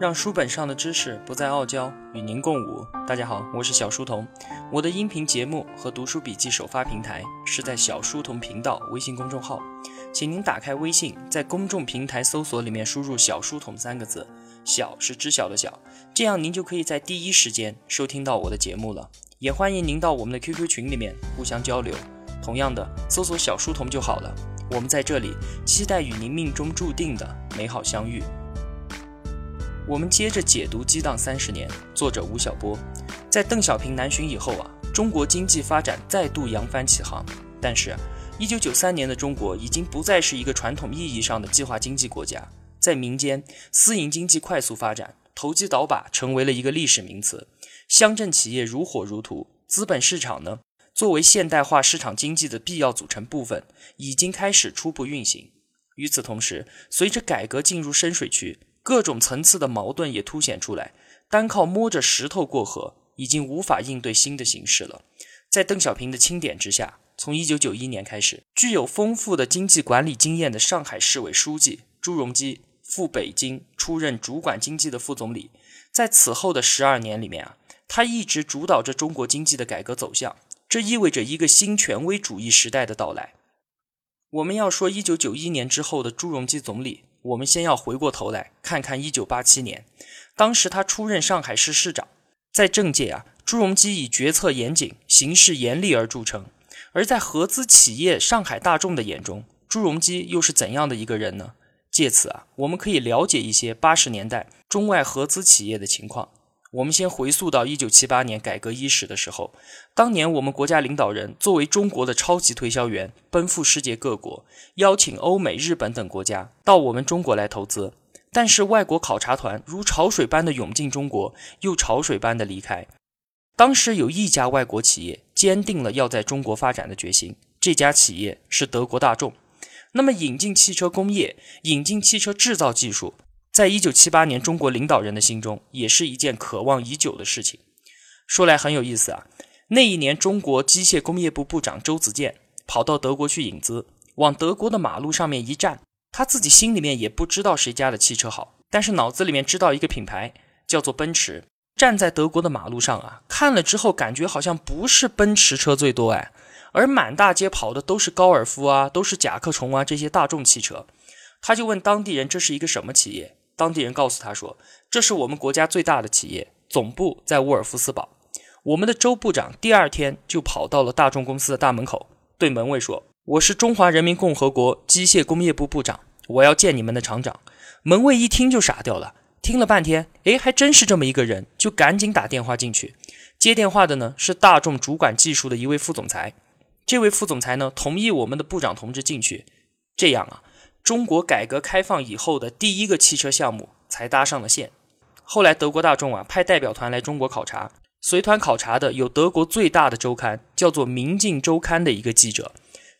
让书本上的知识不再傲娇，与您共舞。大家好，我是小书童。我的音频节目和读书笔记首发平台是在小书童频道微信公众号，请您打开微信，在公众平台搜索里面输入“小书童”三个字，小是知晓的小，这样您就可以在第一时间收听到我的节目了。也欢迎您到我们的 QQ 群里面互相交流。同样的，搜索“小书童”就好了。我们在这里期待与您命中注定的美好相遇。我们接着解读《激荡三十年》，作者吴晓波。在邓小平南巡以后啊，中国经济发展再度扬帆起航。但是，一九九三年的中国已经不再是一个传统意义上的计划经济国家，在民间，私营经济快速发展，投机倒把成为了一个历史名词。乡镇企业如火如荼，资本市场呢，作为现代化市场经济的必要组成部分，已经开始初步运行。与此同时，随着改革进入深水区。各种层次的矛盾也凸显出来，单靠摸着石头过河，已经无法应对新的形势了。在邓小平的钦点之下，从1991年开始，具有丰富的经济管理经验的上海市委书记朱镕基赴北京出任主管经济的副总理。在此后的十二年里面啊，他一直主导着中国经济的改革走向，这意味着一个新权威主义时代的到来。我们要说1991年之后的朱镕基总理。我们先要回过头来看看1987年，当时他出任上海市市长，在政界啊，朱镕基以决策严谨、行事严厉而著称。而在合资企业上海大众的眼中，朱镕基又是怎样的一个人呢？借此啊，我们可以了解一些八十年代中外合资企业的情况。我们先回溯到一九七八年改革伊始的时候，当年我们国家领导人作为中国的超级推销员，奔赴世界各国，邀请欧美、日本等国家到我们中国来投资。但是外国考察团如潮水般的涌进中国，又潮水般的离开。当时有一家外国企业坚定了要在中国发展的决心，这家企业是德国大众。那么引进汽车工业，引进汽车制造技术。在一九七八年，中国领导人的心中也是一件渴望已久的事情。说来很有意思啊，那一年，中国机械工业部部长周子健跑到德国去引资，往德国的马路上面一站，他自己心里面也不知道谁家的汽车好，但是脑子里面知道一个品牌叫做奔驰。站在德国的马路上啊，看了之后感觉好像不是奔驰车最多哎，而满大街跑的都是高尔夫啊，都是甲壳虫啊这些大众汽车。他就问当地人这是一个什么企业？当地人告诉他说：“这是我们国家最大的企业，总部在沃尔夫斯堡。”我们的周部长第二天就跑到了大众公司的大门口，对门卫说：“我是中华人民共和国机械工业部部长，我要见你们的厂长。”门卫一听就傻掉了，听了半天，哎，还真是这么一个人，就赶紧打电话进去。接电话的呢是大众主管技术的一位副总裁，这位副总裁呢同意我们的部长同志进去。这样啊。中国改革开放以后的第一个汽车项目才搭上了线。后来德国大众啊派代表团来中国考察，随团考察的有德国最大的周刊叫做《明镜周刊》的一个记者。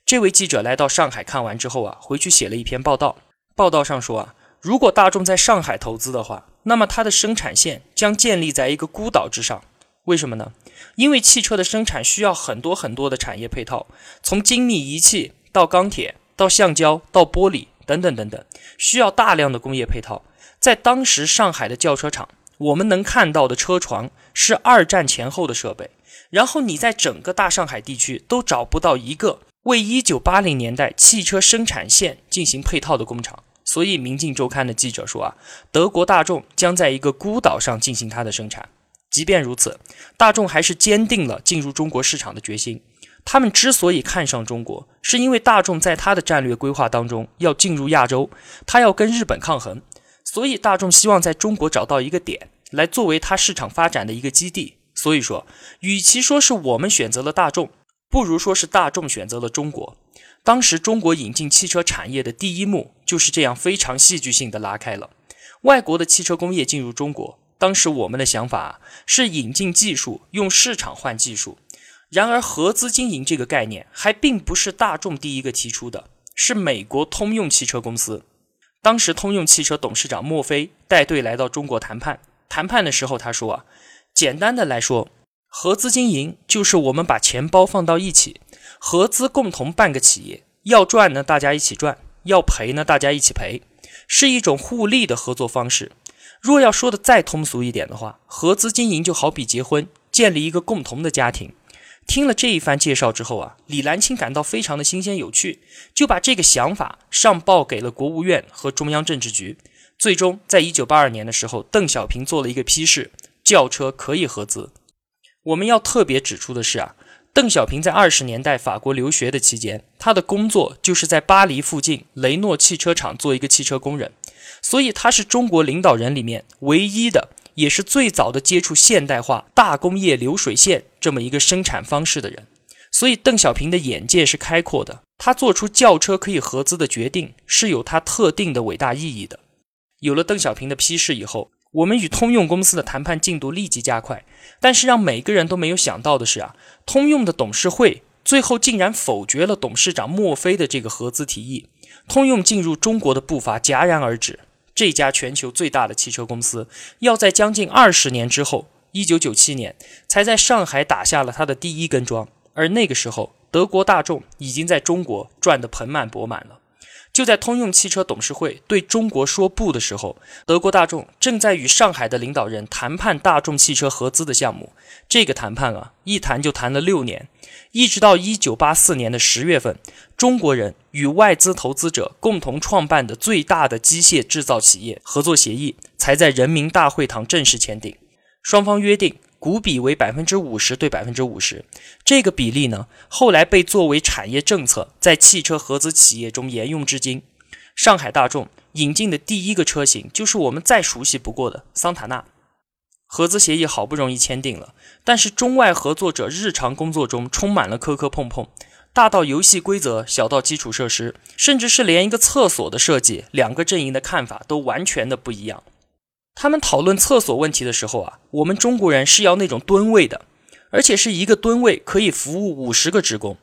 这位记者来到上海看完之后啊，回去写了一篇报道。报道上说啊，如果大众在上海投资的话，那么它的生产线将建立在一个孤岛之上。为什么呢？因为汽车的生产需要很多很多的产业配套，从精密仪器到钢铁到橡胶到玻璃。等等等等，需要大量的工业配套。在当时上海的轿车厂，我们能看到的车床是二战前后的设备。然后你在整个大上海地区都找不到一个为1980年代汽车生产线进行配套的工厂。所以《明镜周刊》的记者说啊，德国大众将在一个孤岛上进行它的生产。即便如此，大众还是坚定了进入中国市场的决心。他们之所以看上中国，是因为大众在他的战略规划当中要进入亚洲，他要跟日本抗衡，所以大众希望在中国找到一个点来作为他市场发展的一个基地。所以说，与其说是我们选择了大众，不如说是大众选择了中国。当时中国引进汽车产业的第一幕就是这样非常戏剧性的拉开了。外国的汽车工业进入中国，当时我们的想法是引进技术，用市场换技术。然而，合资经营这个概念还并不是大众第一个提出的，是美国通用汽车公司。当时，通用汽车董事长墨菲带队来到中国谈判。谈判的时候，他说：“啊，简单的来说，合资经营就是我们把钱包放到一起，合资共同办个企业，要赚呢大家一起赚，要赔呢大家一起赔，是一种互利的合作方式。若要说的再通俗一点的话，合资经营就好比结婚，建立一个共同的家庭。听了这一番介绍之后啊，李兰清感到非常的新鲜有趣，就把这个想法上报给了国务院和中央政治局。最终，在一九八二年的时候，邓小平做了一个批示，轿车可以合资。我们要特别指出的是啊，邓小平在二十年代法国留学的期间，他的工作就是在巴黎附近雷诺汽车厂做一个汽车工人，所以他是中国领导人里面唯一的。也是最早的接触现代化大工业流水线这么一个生产方式的人，所以邓小平的眼界是开阔的。他做出轿车可以合资的决定，是有他特定的伟大意义的。有了邓小平的批示以后，我们与通用公司的谈判进度立即加快。但是让每个人都没有想到的是啊，通用的董事会最后竟然否决了董事长墨菲的这个合资提议，通用进入中国的步伐戛然而止。这家全球最大的汽车公司，要在将近二十年之后，一九九七年才在上海打下了他的第一根桩，而那个时候，德国大众已经在中国赚得盆满钵满了。就在通用汽车董事会对中国说不的时候，德国大众正在与上海的领导人谈判大众汽车合资的项目。这个谈判啊，一谈就谈了六年，一直到一九八四年的十月份，中国人与外资投资者共同创办的最大的机械制造企业合作协议才在人民大会堂正式签订。双方约定。股比为百分之五十对百分之五十，这个比例呢，后来被作为产业政策，在汽车合资企业中沿用至今。上海大众引进的第一个车型，就是我们再熟悉不过的桑塔纳。合资协议好不容易签订了，但是中外合作者日常工作中充满了磕磕碰碰，大到游戏规则，小到基础设施，甚至是连一个厕所的设计，两个阵营的看法都完全的不一样。他们讨论厕所问题的时候啊，我们中国人是要那种蹲位的，而且是一个蹲位可以服务五十个职工。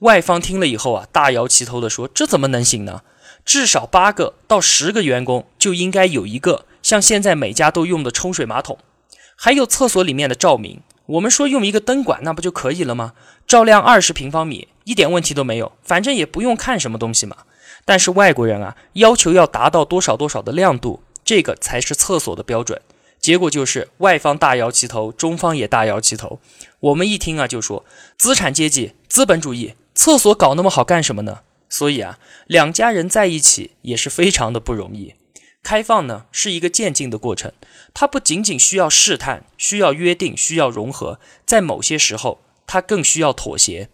外方听了以后啊，大摇其头的说：“这怎么能行呢？至少八个到十个员工就应该有一个像现在每家都用的冲水马桶，还有厕所里面的照明。我们说用一个灯管那不就可以了吗？照亮二十平方米一点问题都没有，反正也不用看什么东西嘛。但是外国人啊，要求要达到多少多少的亮度。”这个才是厕所的标准，结果就是外方大摇其头，中方也大摇其头。我们一听啊，就说资产阶级、资本主义，厕所搞那么好干什么呢？所以啊，两家人在一起也是非常的不容易。开放呢是一个渐进的过程，它不仅仅需要试探，需要约定，需要融合，在某些时候，它更需要妥协。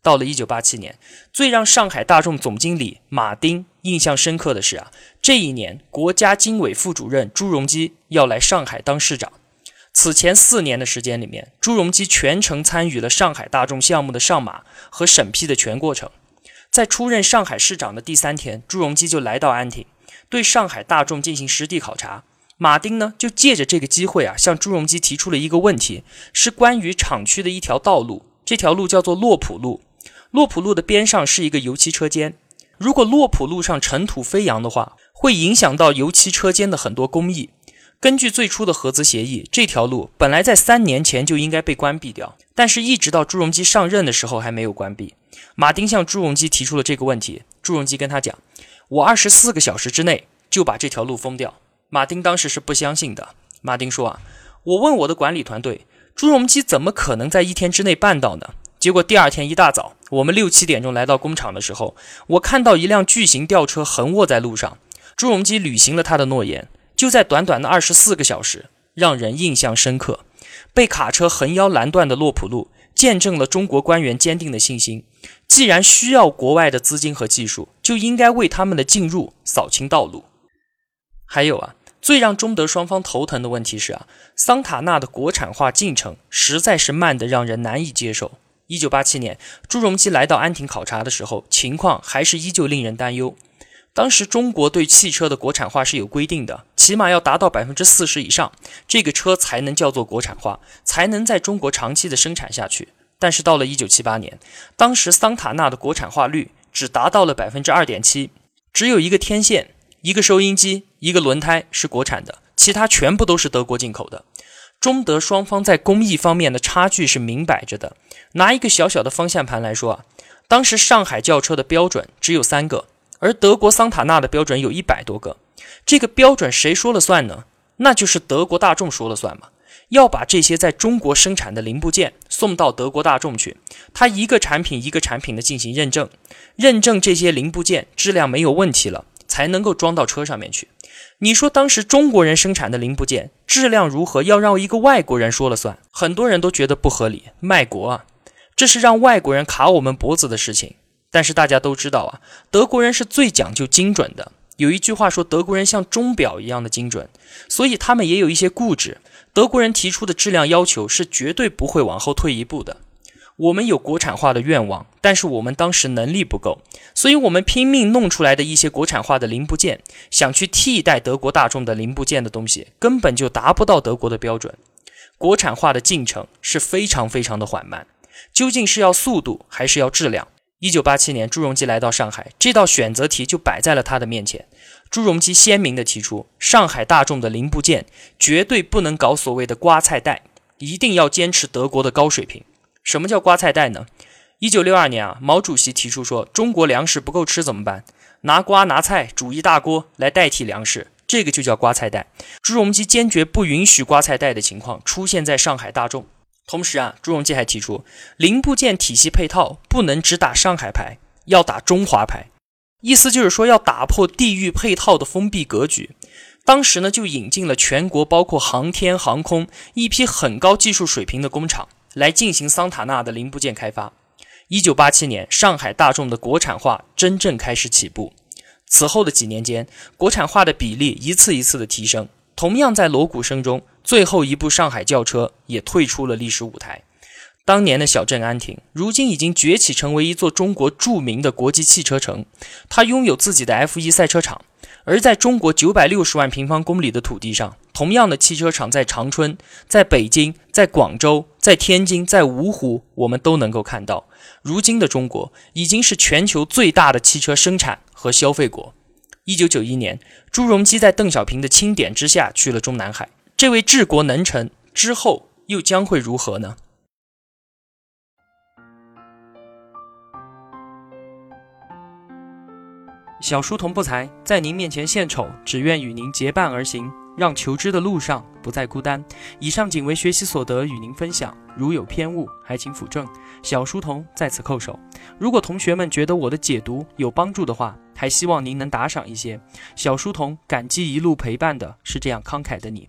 到了一九八七年，最让上海大众总经理马丁印象深刻的是啊，这一年国家经委副主任朱镕基要来上海当市长。此前四年的时间里面，朱镕基全程参与了上海大众项目的上马和审批的全过程。在出任上海市长的第三天，朱镕基就来到安亭，对上海大众进行实地考察。马丁呢，就借着这个机会啊，向朱镕基提出了一个问题，是关于厂区的一条道路，这条路叫做洛普路。洛普路的边上是一个油漆车间，如果洛普路上尘土飞扬的话，会影响到油漆车间的很多工艺。根据最初的合资协议，这条路本来在三年前就应该被关闭掉，但是一直到朱镕基上任的时候还没有关闭。马丁向朱镕基提出了这个问题，朱镕基跟他讲：“我二十四个小时之内就把这条路封掉。”马丁当时是不相信的。马丁说：“啊，我问我的管理团队，朱镕基怎么可能在一天之内办到呢？”结果第二天一大早，我们六七点钟来到工厂的时候，我看到一辆巨型吊车横卧在路上。朱镕基履行了他的诺言，就在短短的二十四个小时，让人印象深刻。被卡车横腰拦断的洛普路，见证了中国官员坚定的信心。既然需要国外的资金和技术，就应该为他们的进入扫清道路。还有啊，最让中德双方头疼的问题是啊，桑塔纳的国产化进程实在是慢得让人难以接受。一九八七年，朱镕基来到安亭考察的时候，情况还是依旧令人担忧。当时中国对汽车的国产化是有规定的，起码要达到百分之四十以上，这个车才能叫做国产化，才能在中国长期的生产下去。但是到了一九七八年，当时桑塔纳的国产化率只达到了百分之二点七，只有一个天线、一个收音机、一个轮胎是国产的，其他全部都是德国进口的。中德双方在工艺方面的差距是明摆着的。拿一个小小的方向盘来说啊，当时上海轿车的标准只有三个，而德国桑塔纳的标准有一百多个。这个标准谁说了算呢？那就是德国大众说了算嘛。要把这些在中国生产的零部件送到德国大众去，他一个产品一个产品的进行认证，认证这些零部件质量没有问题了，才能够装到车上面去。你说当时中国人生产的零部件质量如何，要让一个外国人说了算？很多人都觉得不合理，卖国啊，这是让外国人卡我们脖子的事情。但是大家都知道啊，德国人是最讲究精准的。有一句话说，德国人像钟表一样的精准，所以他们也有一些固执。德国人提出的质量要求是绝对不会往后退一步的。我们有国产化的愿望，但是我们当时能力不够，所以我们拼命弄出来的一些国产化的零部件，想去替代德国大众的零部件的东西，根本就达不到德国的标准。国产化的进程是非常非常的缓慢。究竟是要速度还是要质量？一九八七年，朱镕基来到上海，这道选择题就摆在了他的面前。朱镕基鲜明地提出，上海大众的零部件绝对不能搞所谓的刮菜带，一定要坚持德国的高水平。什么叫瓜菜带呢？一九六二年啊，毛主席提出说，中国粮食不够吃怎么办？拿瓜拿菜煮一大锅来代替粮食，这个就叫瓜菜带。朱镕基坚决不允许瓜菜带的情况出现在上海大众。同时啊，朱镕基还提出，零部件体系配套不能只打上海牌，要打中华牌。意思就是说，要打破地域配套的封闭格局。当时呢，就引进了全国包括航天航空一批很高技术水平的工厂，来进行桑塔纳的零部件开发。一九八七年，上海大众的国产化真正开始起步。此后的几年间，国产化的比例一次一次的提升。同样在锣鼓声中，最后一部上海轿车也退出了历史舞台。当年的小镇安亭，如今已经崛起成为一座中国著名的国际汽车城。它拥有自己的 F1 赛车场，而在中国九百六十万平方公里的土地上，同样的汽车厂在长春、在北京、在广州、在天津、在芜湖，我们都能够看到。如今的中国已经是全球最大的汽车生产和消费国。一九九一年，朱镕基在邓小平的钦点之下去了中南海。这位治国能臣之后又将会如何呢？小书童不才，在您面前献丑，只愿与您结伴而行，让求知的路上不再孤单。以上仅为学习所得，与您分享。如有偏误，还请斧正。小书童在此叩首。如果同学们觉得我的解读有帮助的话，还希望您能打赏一些。小书童感激一路陪伴的是这样慷慨的你。